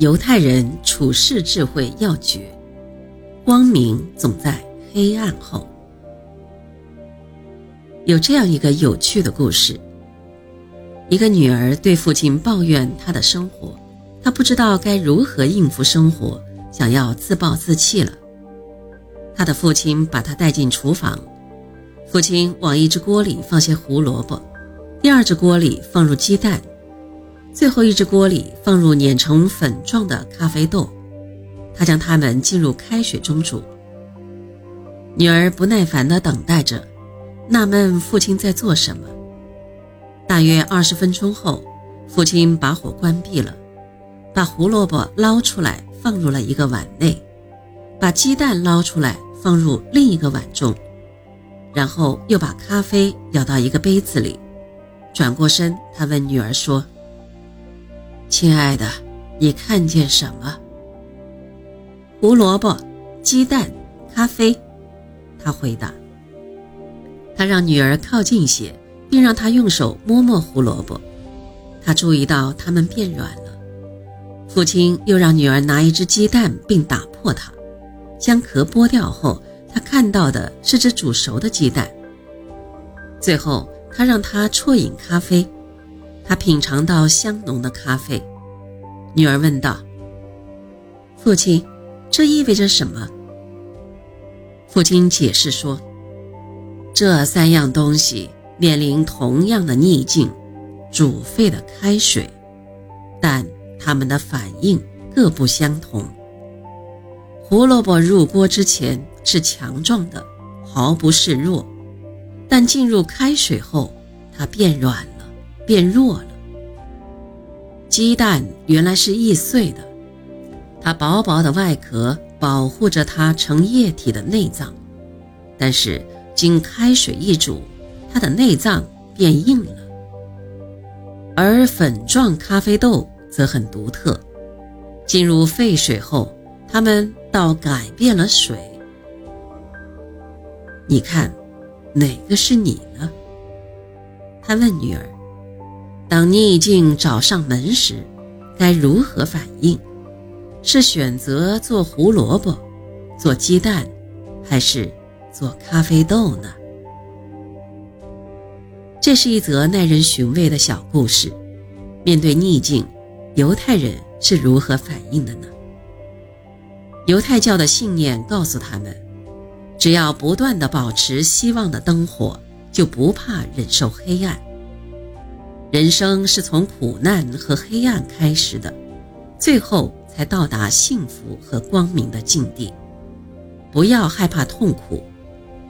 犹太人处世智慧要诀：光明总在黑暗后。有这样一个有趣的故事：一个女儿对父亲抱怨她的生活，她不知道该如何应付生活，想要自暴自弃了。她的父亲把她带进厨房，父亲往一只锅里放些胡萝卜，第二只锅里放入鸡蛋。最后一只锅里放入碾成粉状的咖啡豆，他将它们浸入开水中煮。女儿不耐烦地等待着，纳闷父亲在做什么。大约二十分钟后，父亲把火关闭了，把胡萝卜捞出来放入了一个碗内，把鸡蛋捞出来放入另一个碗中，然后又把咖啡舀到一个杯子里。转过身，他问女儿说。亲爱的，你看见什么？胡萝卜、鸡蛋、咖啡。他回答。他让女儿靠近些，并让她用手摸摸胡萝卜。他注意到它们变软了。父亲又让女儿拿一只鸡蛋，并打破它，将壳剥掉后，他看到的是只煮熟的鸡蛋。最后，他让她啜饮咖啡。他品尝到香浓的咖啡，女儿问道：“父亲，这意味着什么？”父亲解释说：“这三样东西面临同样的逆境——煮沸的开水，但它们的反应各不相同。胡萝卜入锅之前是强壮的，毫不示弱，但进入开水后，它变软。”变弱了。鸡蛋原来是易碎的，它薄薄的外壳保护着它成液体的内脏，但是经开水一煮，它的内脏变硬了。而粉状咖啡豆则很独特，进入沸水后，它们倒改变了水。你看，哪个是你呢？他问女儿。当逆境找上门时，该如何反应？是选择做胡萝卜、做鸡蛋，还是做咖啡豆呢？这是一则耐人寻味的小故事。面对逆境，犹太人是如何反应的呢？犹太教的信念告诉他们：只要不断地保持希望的灯火，就不怕忍受黑暗。人生是从苦难和黑暗开始的，最后才到达幸福和光明的境地。不要害怕痛苦，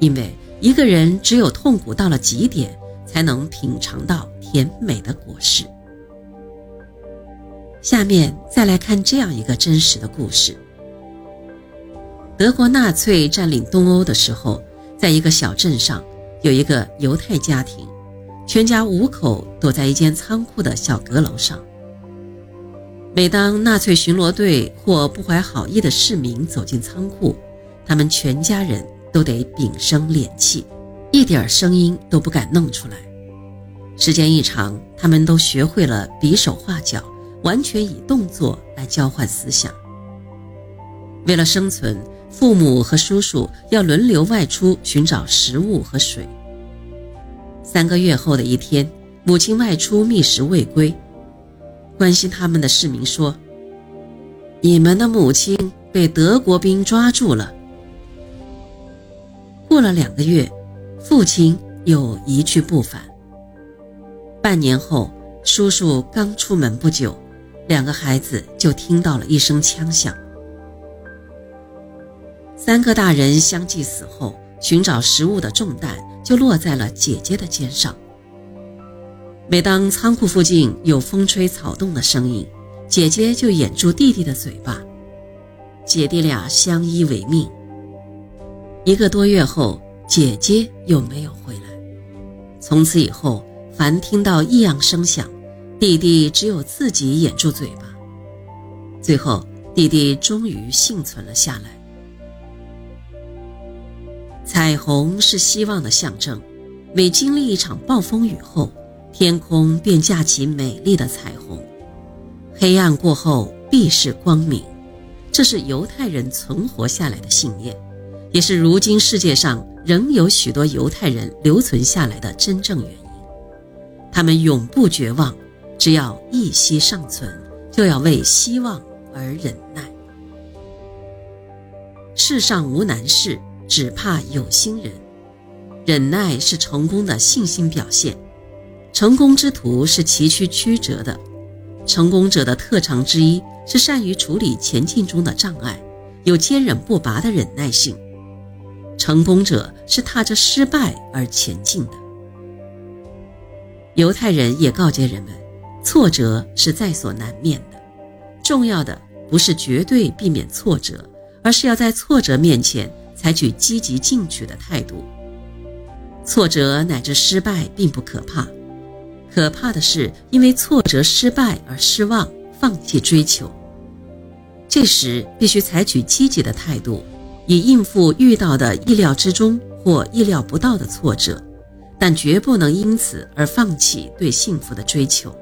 因为一个人只有痛苦到了极点，才能品尝到甜美的果实。下面再来看这样一个真实的故事：德国纳粹占领东欧的时候，在一个小镇上，有一个犹太家庭。全家五口躲在一间仓库的小阁楼上。每当纳粹巡逻队或不怀好意的市民走进仓库，他们全家人都得屏声敛气，一点声音都不敢弄出来。时间一长，他们都学会了比手画脚，完全以动作来交换思想。为了生存，父母和叔叔要轮流外出寻找食物和水。三个月后的一天，母亲外出觅食未归。关心他们的市民说：“你们的母亲被德国兵抓住了。”过了两个月，父亲又一去不返。半年后，叔叔刚出门不久，两个孩子就听到了一声枪响。三个大人相继死后，寻找食物的重担。就落在了姐姐的肩上。每当仓库附近有风吹草动的声音，姐姐就掩住弟弟的嘴巴。姐弟俩相依为命。一个多月后，姐姐又没有回来。从此以后，凡听到异样声响，弟弟只有自己掩住嘴巴。最后，弟弟终于幸存了下来。彩虹是希望的象征，每经历一场暴风雨后，天空便架起美丽的彩虹。黑暗过后，必是光明。这是犹太人存活下来的信念，也是如今世界上仍有许多犹太人留存下来的真正原因。他们永不绝望，只要一息尚存，就要为希望而忍耐。世上无难事，只怕有心人。忍耐是成功的信心表现。成功之途是崎岖曲折的，成功者的特长之一是善于处理前进中的障碍，有坚韧不拔的忍耐性。成功者是踏着失败而前进的。犹太人也告诫人们，挫折是在所难免的，重要的不是绝对避免挫折，而是要在挫折面前采取积极进取的态度。挫折乃至失败并不可怕。可怕的是，因为挫折、失败而失望、放弃追求。这时必须采取积极的态度，以应付遇到的意料之中或意料不到的挫折，但绝不能因此而放弃对幸福的追求。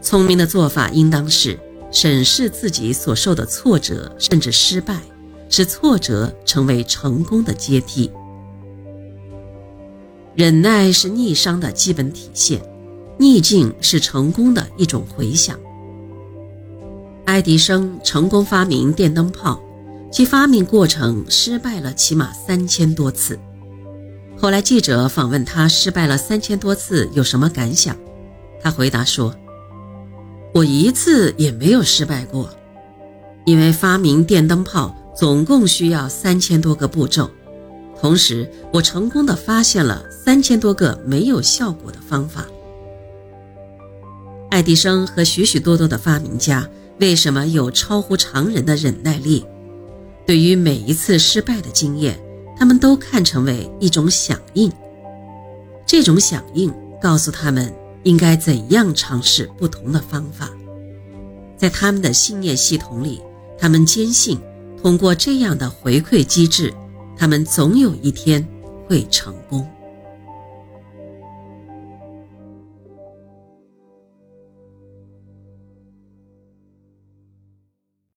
聪明的做法应当是审视自己所受的挫折甚至失败，使挫折成为成功的阶梯。忍耐是逆商的基本体现，逆境是成功的一种回响。爱迪生成功发明电灯泡，其发明过程失败了起码三千多次。后来记者访问他，失败了三千多次有什么感想？他回答说：“我一次也没有失败过，因为发明电灯泡总共需要三千多个步骤。”同时，我成功的发现了三千多个没有效果的方法。爱迪生和许许多多的发明家为什么有超乎常人的忍耐力？对于每一次失败的经验，他们都看成为一种响应。这种响应告诉他们应该怎样尝试不同的方法。在他们的信念系统里，他们坚信通过这样的回馈机制。他们总有一天会成功。